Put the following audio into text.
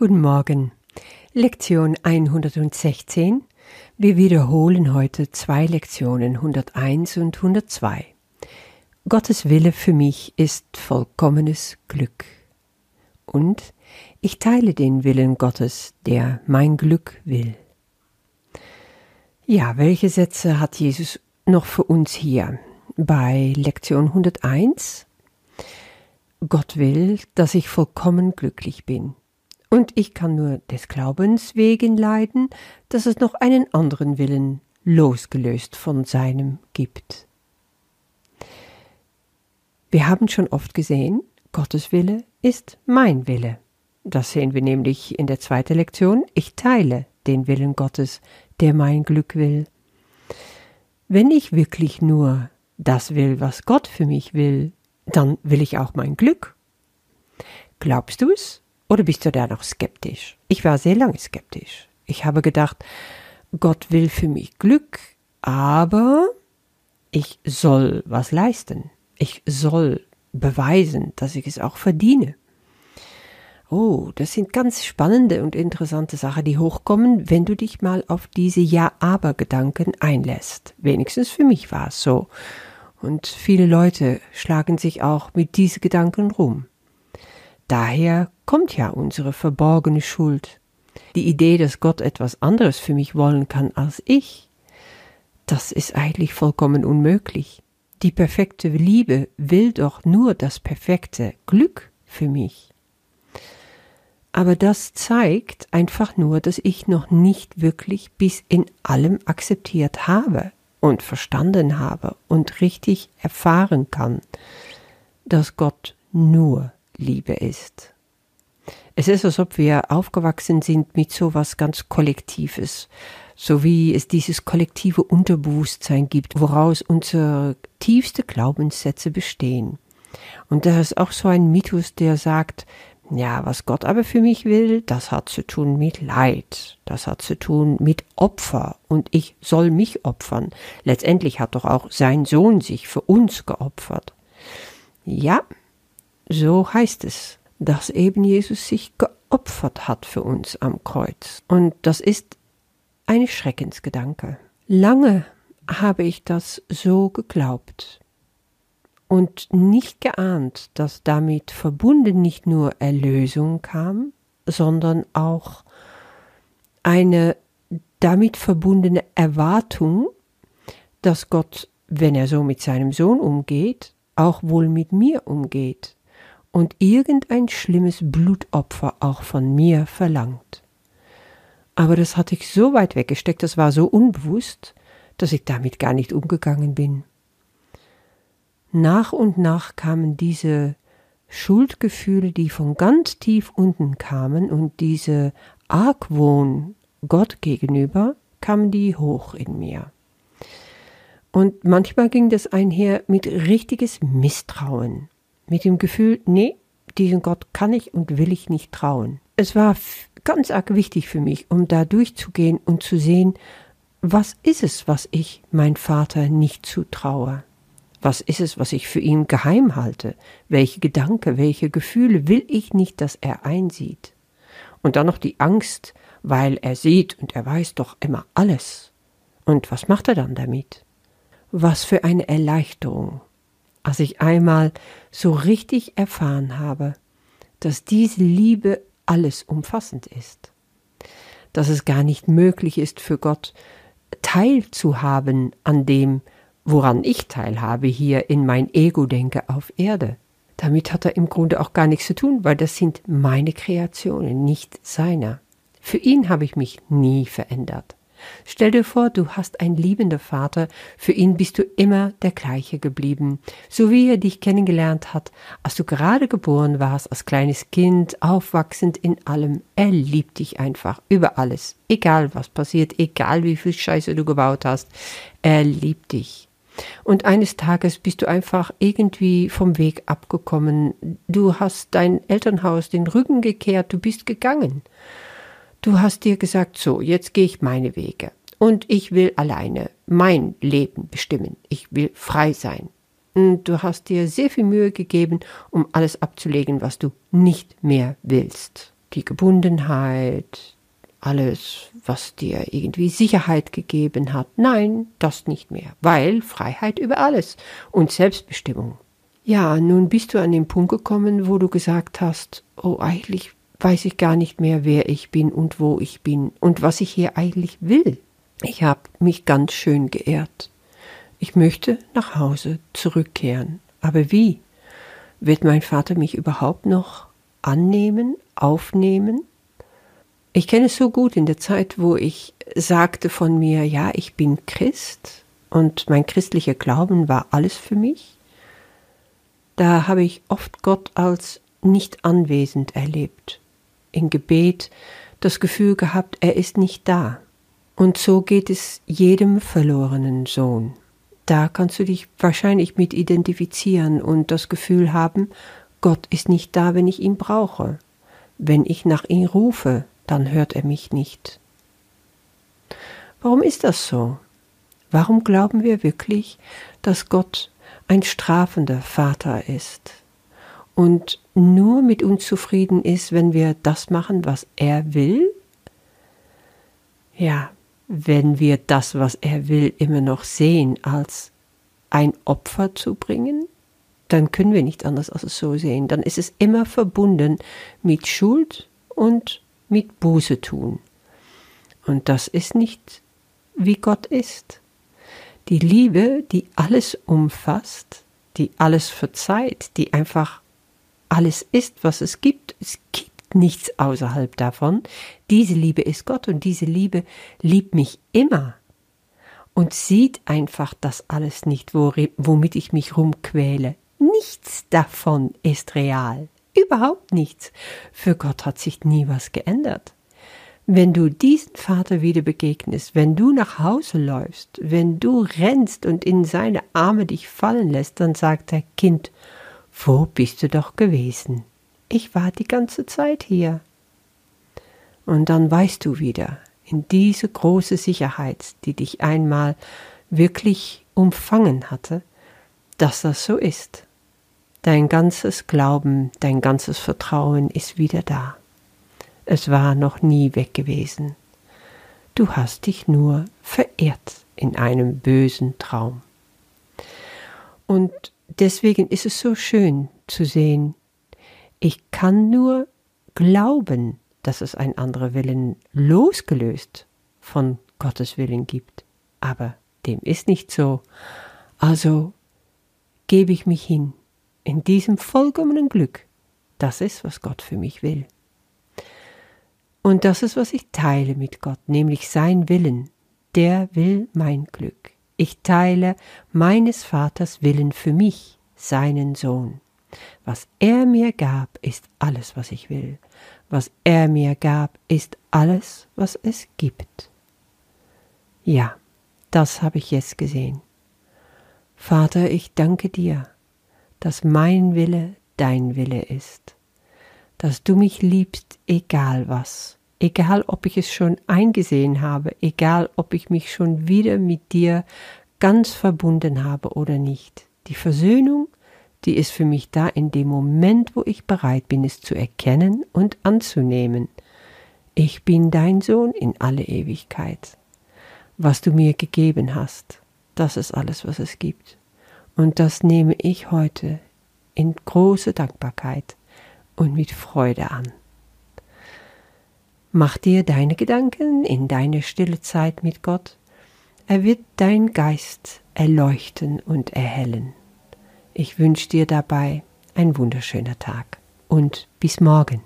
Guten Morgen. Lektion 116. Wir wiederholen heute zwei Lektionen 101 und 102. Gottes Wille für mich ist vollkommenes Glück. Und ich teile den Willen Gottes, der mein Glück will. Ja, welche Sätze hat Jesus noch für uns hier? Bei Lektion 101 Gott will, dass ich vollkommen glücklich bin. Und ich kann nur des Glaubens wegen leiden, dass es noch einen anderen Willen, losgelöst von seinem, gibt. Wir haben schon oft gesehen, Gottes Wille ist mein Wille. Das sehen wir nämlich in der zweiten Lektion. Ich teile den Willen Gottes, der mein Glück will. Wenn ich wirklich nur das will, was Gott für mich will, dann will ich auch mein Glück. Glaubst du es? Oder bist du da noch skeptisch? Ich war sehr lange skeptisch. Ich habe gedacht, Gott will für mich Glück, aber ich soll was leisten. Ich soll beweisen, dass ich es auch verdiene. Oh, das sind ganz spannende und interessante Sachen, die hochkommen, wenn du dich mal auf diese Ja-Aber-Gedanken einlässt. Wenigstens für mich war es so. Und viele Leute schlagen sich auch mit diesen Gedanken rum. Daher kommt ja unsere verborgene Schuld. Die Idee, dass Gott etwas anderes für mich wollen kann als ich, das ist eigentlich vollkommen unmöglich. Die perfekte Liebe will doch nur das perfekte Glück für mich. Aber das zeigt einfach nur, dass ich noch nicht wirklich bis in allem akzeptiert habe, und verstanden habe und richtig erfahren kann, dass Gott nur Liebe ist. Es ist, als ob wir aufgewachsen sind mit so was ganz Kollektives, so wie es dieses kollektive Unterbewusstsein gibt, woraus unsere tiefste Glaubenssätze bestehen. Und das ist auch so ein Mythos, der sagt, ja, was Gott aber für mich will, das hat zu tun mit Leid, das hat zu tun mit Opfer und ich soll mich opfern. Letztendlich hat doch auch sein Sohn sich für uns geopfert. Ja, so heißt es, dass eben Jesus sich geopfert hat für uns am Kreuz. Und das ist ein Schreckensgedanke. Lange habe ich das so geglaubt und nicht geahnt, dass damit verbunden nicht nur Erlösung kam, sondern auch eine damit verbundene Erwartung, dass Gott, wenn er so mit seinem Sohn umgeht, auch wohl mit mir umgeht und irgendein schlimmes Blutopfer auch von mir verlangt. Aber das hatte ich so weit weggesteckt, das war so unbewusst, dass ich damit gar nicht umgegangen bin. Nach und nach kamen diese Schuldgefühle, die von ganz tief unten kamen und diese Argwohn Gott gegenüber, kamen die hoch in mir. Und manchmal ging das einher mit richtiges Misstrauen, mit dem Gefühl, nee, diesen Gott kann ich und will ich nicht trauen. Es war ganz arg wichtig für mich, um da durchzugehen und zu sehen, was ist es, was ich mein Vater nicht zutraue. Was ist es, was ich für ihn geheim halte? Welche Gedanken, welche Gefühle will ich nicht, dass er einsieht? Und dann noch die Angst, weil er sieht und er weiß doch immer alles. Und was macht er dann damit? Was für eine Erleichterung, als ich einmal so richtig erfahren habe, dass diese Liebe alles umfassend ist, dass es gar nicht möglich ist für Gott teilzuhaben an dem, woran ich teilhabe hier in mein Ego-Denke auf Erde. Damit hat er im Grunde auch gar nichts zu tun, weil das sind meine Kreationen, nicht seiner. Für ihn habe ich mich nie verändert. Stell dir vor, du hast einen liebenden Vater, für ihn bist du immer der gleiche geblieben, so wie er dich kennengelernt hat, als du gerade geboren warst, als kleines Kind, aufwachsend in allem. Er liebt dich einfach über alles, egal was passiert, egal wie viel Scheiße du gebaut hast, er liebt dich. Und eines Tages bist du einfach irgendwie vom Weg abgekommen. Du hast dein Elternhaus den Rücken gekehrt, du bist gegangen. Du hast dir gesagt, so, jetzt gehe ich meine Wege. Und ich will alleine mein Leben bestimmen. Ich will frei sein. Und du hast dir sehr viel Mühe gegeben, um alles abzulegen, was du nicht mehr willst. die Gebundenheit, alles, was dir irgendwie Sicherheit gegeben hat. Nein, das nicht mehr, weil Freiheit über alles und Selbstbestimmung. Ja, nun bist du an den Punkt gekommen, wo du gesagt hast, oh, eigentlich weiß ich gar nicht mehr, wer ich bin und wo ich bin und was ich hier eigentlich will. Ich habe mich ganz schön geehrt. Ich möchte nach Hause zurückkehren. Aber wie? Wird mein Vater mich überhaupt noch annehmen, aufnehmen? Ich kenne es so gut in der Zeit, wo ich sagte von mir, ja, ich bin Christ und mein christlicher Glauben war alles für mich. Da habe ich oft Gott als nicht anwesend erlebt. In Gebet das Gefühl gehabt, er ist nicht da. Und so geht es jedem verlorenen Sohn. Da kannst du dich wahrscheinlich mit identifizieren und das Gefühl haben, Gott ist nicht da, wenn ich ihn brauche. Wenn ich nach ihm rufe, dann hört er mich nicht. Warum ist das so? Warum glauben wir wirklich, dass Gott ein strafender Vater ist und nur mit uns zufrieden ist, wenn wir das machen, was er will? Ja, wenn wir das, was er will, immer noch sehen als ein Opfer zu bringen, dann können wir nicht anders als es so sehen. Dann ist es immer verbunden mit Schuld und mit Buße tun. Und das ist nicht, wie Gott ist. Die Liebe, die alles umfasst, die alles verzeiht, die einfach alles ist, was es gibt. Es gibt nichts außerhalb davon. Diese Liebe ist Gott und diese Liebe liebt mich immer und sieht einfach das alles nicht, womit ich mich rumquäle. Nichts davon ist real. Überhaupt nichts. Für Gott hat sich nie was geändert. Wenn du diesen Vater wieder begegnest, wenn du nach Hause läufst, wenn du rennst und in seine Arme dich fallen lässt, dann sagt er, Kind, wo bist du doch gewesen? Ich war die ganze Zeit hier. Und dann weißt du wieder, in diese große Sicherheit, die dich einmal wirklich umfangen hatte, dass das so ist. Dein ganzes Glauben, dein ganzes Vertrauen ist wieder da. Es war noch nie weg gewesen. Du hast dich nur verehrt in einem bösen Traum. Und deswegen ist es so schön zu sehen, ich kann nur glauben, dass es ein anderer Willen losgelöst von Gottes Willen gibt. Aber dem ist nicht so. Also gebe ich mich hin in diesem vollkommenen Glück. Das ist, was Gott für mich will. Und das ist, was ich teile mit Gott, nämlich sein Willen. Der will mein Glück. Ich teile meines Vaters Willen für mich, seinen Sohn. Was er mir gab, ist alles, was ich will. Was er mir gab, ist alles, was es gibt. Ja, das habe ich jetzt gesehen. Vater, ich danke dir, dass mein Wille dein Wille ist, dass du mich liebst, egal was, egal ob ich es schon eingesehen habe, egal ob ich mich schon wieder mit dir ganz verbunden habe oder nicht. Die Versöhnung, die ist für mich da in dem Moment, wo ich bereit bin, es zu erkennen und anzunehmen. Ich bin dein Sohn in alle Ewigkeit. Was du mir gegeben hast, das ist alles, was es gibt. Und das nehme ich heute in große Dankbarkeit und mit Freude an. Mach dir deine Gedanken in deine stille Zeit mit Gott. Er wird dein Geist erleuchten und erhellen. Ich wünsche dir dabei ein wunderschöner Tag und bis morgen.